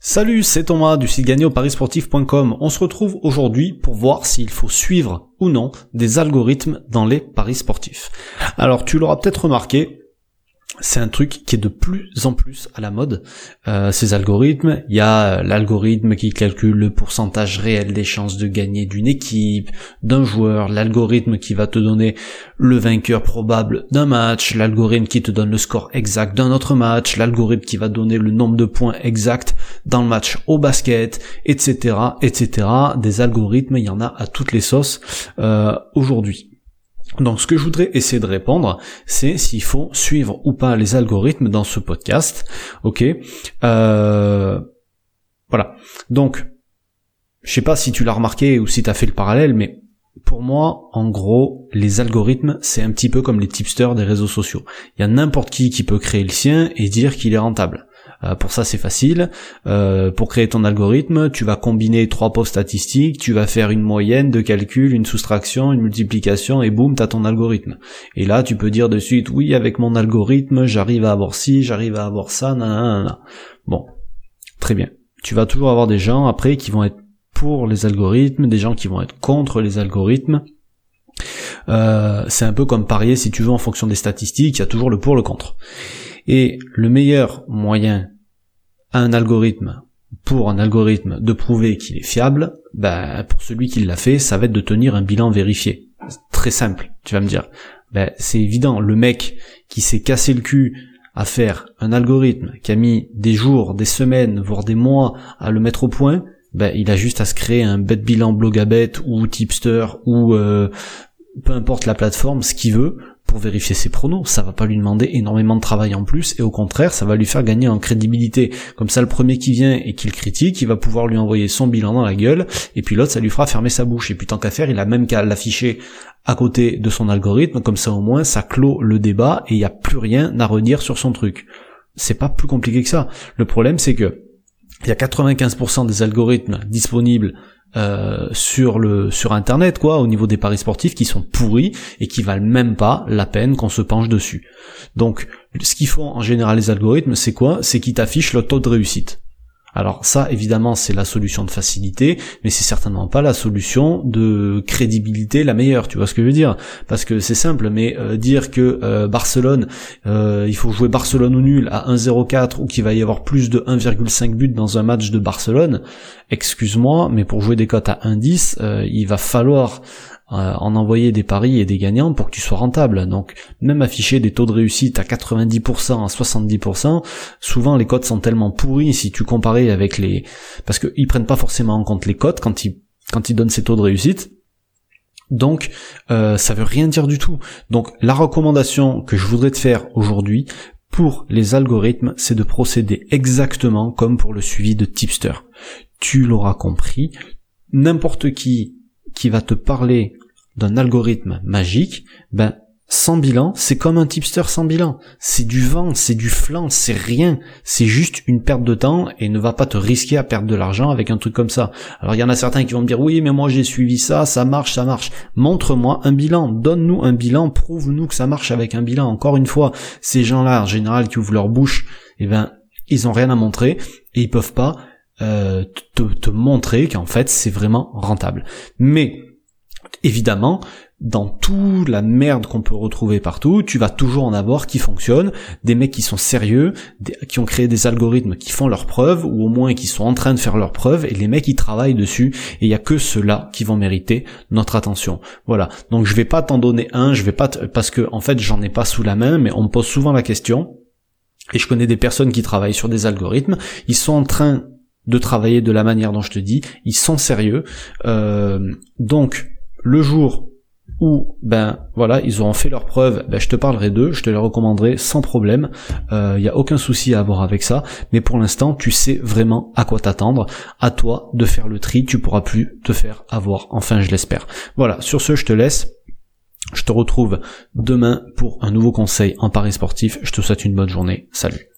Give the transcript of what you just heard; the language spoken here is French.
Salut, c'est Thomas du site gagné parisportif.com. On se retrouve aujourd'hui pour voir s'il faut suivre ou non des algorithmes dans les paris sportifs. Alors tu l'auras peut-être remarqué, c'est un truc qui est de plus en plus à la mode. Euh, ces algorithmes, il y a l'algorithme qui calcule le pourcentage réel des chances de gagner d'une équipe, d'un joueur, l'algorithme qui va te donner le vainqueur probable d'un match, l'algorithme qui te donne le score exact d'un autre match, l'algorithme qui va donner le nombre de points exact dans le match au basket, etc., etc. Des algorithmes, il y en a à toutes les sauces euh, aujourd'hui. Donc ce que je voudrais essayer de répondre, c'est s'il faut suivre ou pas les algorithmes dans ce podcast. Ok. Euh, voilà. Donc, je sais pas si tu l'as remarqué ou si tu as fait le parallèle, mais pour moi, en gros, les algorithmes, c'est un petit peu comme les tipsters des réseaux sociaux. Il y a n'importe qui qui peut créer le sien et dire qu'il est rentable. Euh, pour ça, c'est facile. Euh, pour créer ton algorithme, tu vas combiner trois posts statistiques, tu vas faire une moyenne de calcul, une soustraction, une multiplication, et boum, t'as ton algorithme. Et là, tu peux dire de suite, oui, avec mon algorithme, j'arrive à avoir ci, j'arrive à avoir ça, nanana. Bon, très bien. Tu vas toujours avoir des gens après qui vont être pour les algorithmes, des gens qui vont être contre les algorithmes. Euh, c'est un peu comme parier si tu veux en fonction des statistiques, il y a toujours le pour le contre. Et le meilleur moyen à un algorithme pour un algorithme de prouver qu'il est fiable, ben, pour celui qui l'a fait, ça va être de tenir un bilan vérifié. Très simple, tu vas me dire. Ben, c'est évident, le mec qui s'est cassé le cul à faire un algorithme, qui a mis des jours, des semaines, voire des mois à le mettre au point, ben, il a juste à se créer un bête bilan blogabet ou tipster ou euh, peu importe la plateforme, ce qu'il veut, pour vérifier ses pronos. Ça va pas lui demander énormément de travail en plus et au contraire, ça va lui faire gagner en crédibilité. Comme ça, le premier qui vient et qui le critique, il va pouvoir lui envoyer son bilan dans la gueule et puis l'autre, ça lui fera fermer sa bouche. Et puis tant qu'à faire, il a même qu'à l'afficher à côté de son algorithme. Comme ça, au moins, ça clôt le débat et il n'y a plus rien à redire sur son truc. C'est pas plus compliqué que ça. Le problème, c'est que il y a 95% des algorithmes disponibles euh, sur le sur internet quoi au niveau des paris sportifs qui sont pourris et qui valent même pas la peine qu'on se penche dessus. Donc ce qu'ils font en général les algorithmes c'est quoi? C'est qu'ils t'affichent le taux de réussite. Alors ça, évidemment, c'est la solution de facilité, mais c'est certainement pas la solution de crédibilité la meilleure, tu vois ce que je veux dire? Parce que c'est simple, mais euh, dire que euh, Barcelone, euh, il faut jouer Barcelone ou nul à 1-0-4 ou qu'il va y avoir plus de 1,5 buts dans un match de Barcelone, excuse-moi, mais pour jouer des cotes à 1-10, il va falloir euh, en envoyer des paris et des gagnants pour que tu sois rentable. Donc même afficher des taux de réussite à 90%, à 70%, souvent les cotes sont tellement pourries si tu comparais avec les... Parce qu'ils prennent pas forcément en compte les cotes quand ils, quand ils donnent ces taux de réussite. Donc euh, ça veut rien dire du tout. Donc la recommandation que je voudrais te faire aujourd'hui pour les algorithmes, c'est de procéder exactement comme pour le suivi de tipster. Tu l'auras compris, n'importe qui qui va te parler d'un algorithme magique, ben sans bilan, c'est comme un tipster sans bilan. C'est du vent, c'est du flanc, c'est rien. C'est juste une perte de temps et ne va pas te risquer à perdre de l'argent avec un truc comme ça. Alors il y en a certains qui vont me dire oui mais moi j'ai suivi ça, ça marche, ça marche. Montre-moi un bilan, donne-nous un bilan, prouve-nous que ça marche avec un bilan. Encore une fois, ces gens-là en général qui ouvrent leur bouche, eh ben ils ont rien à montrer et ils peuvent pas euh, te, te montrer qu'en fait c'est vraiment rentable. Mais évidemment, dans toute la merde qu'on peut retrouver partout, tu vas toujours en avoir qui fonctionnent, des mecs qui sont sérieux, qui ont créé des algorithmes qui font leurs preuves, ou au moins qui sont en train de faire leurs preuves, et les mecs qui travaillent dessus, et il y a que ceux-là qui vont mériter notre attention. Voilà. Donc je vais pas t'en donner un, je vais pas parce que en fait j'en ai pas sous la main, mais on me pose souvent la question. Et je connais des personnes qui travaillent sur des algorithmes, ils sont en train de travailler de la manière dont je te dis, ils sont sérieux. Euh, donc le jour où ben voilà ils auront fait leurs preuves, ben, je te parlerai d'eux, je te les recommanderai sans problème. Il euh, n'y a aucun souci à avoir avec ça. Mais pour l'instant, tu sais vraiment à quoi t'attendre. À toi de faire le tri. Tu pourras plus te faire avoir. Enfin, je l'espère. Voilà. Sur ce, je te laisse. Je te retrouve demain pour un nouveau conseil en Paris sportif. Je te souhaite une bonne journée. Salut.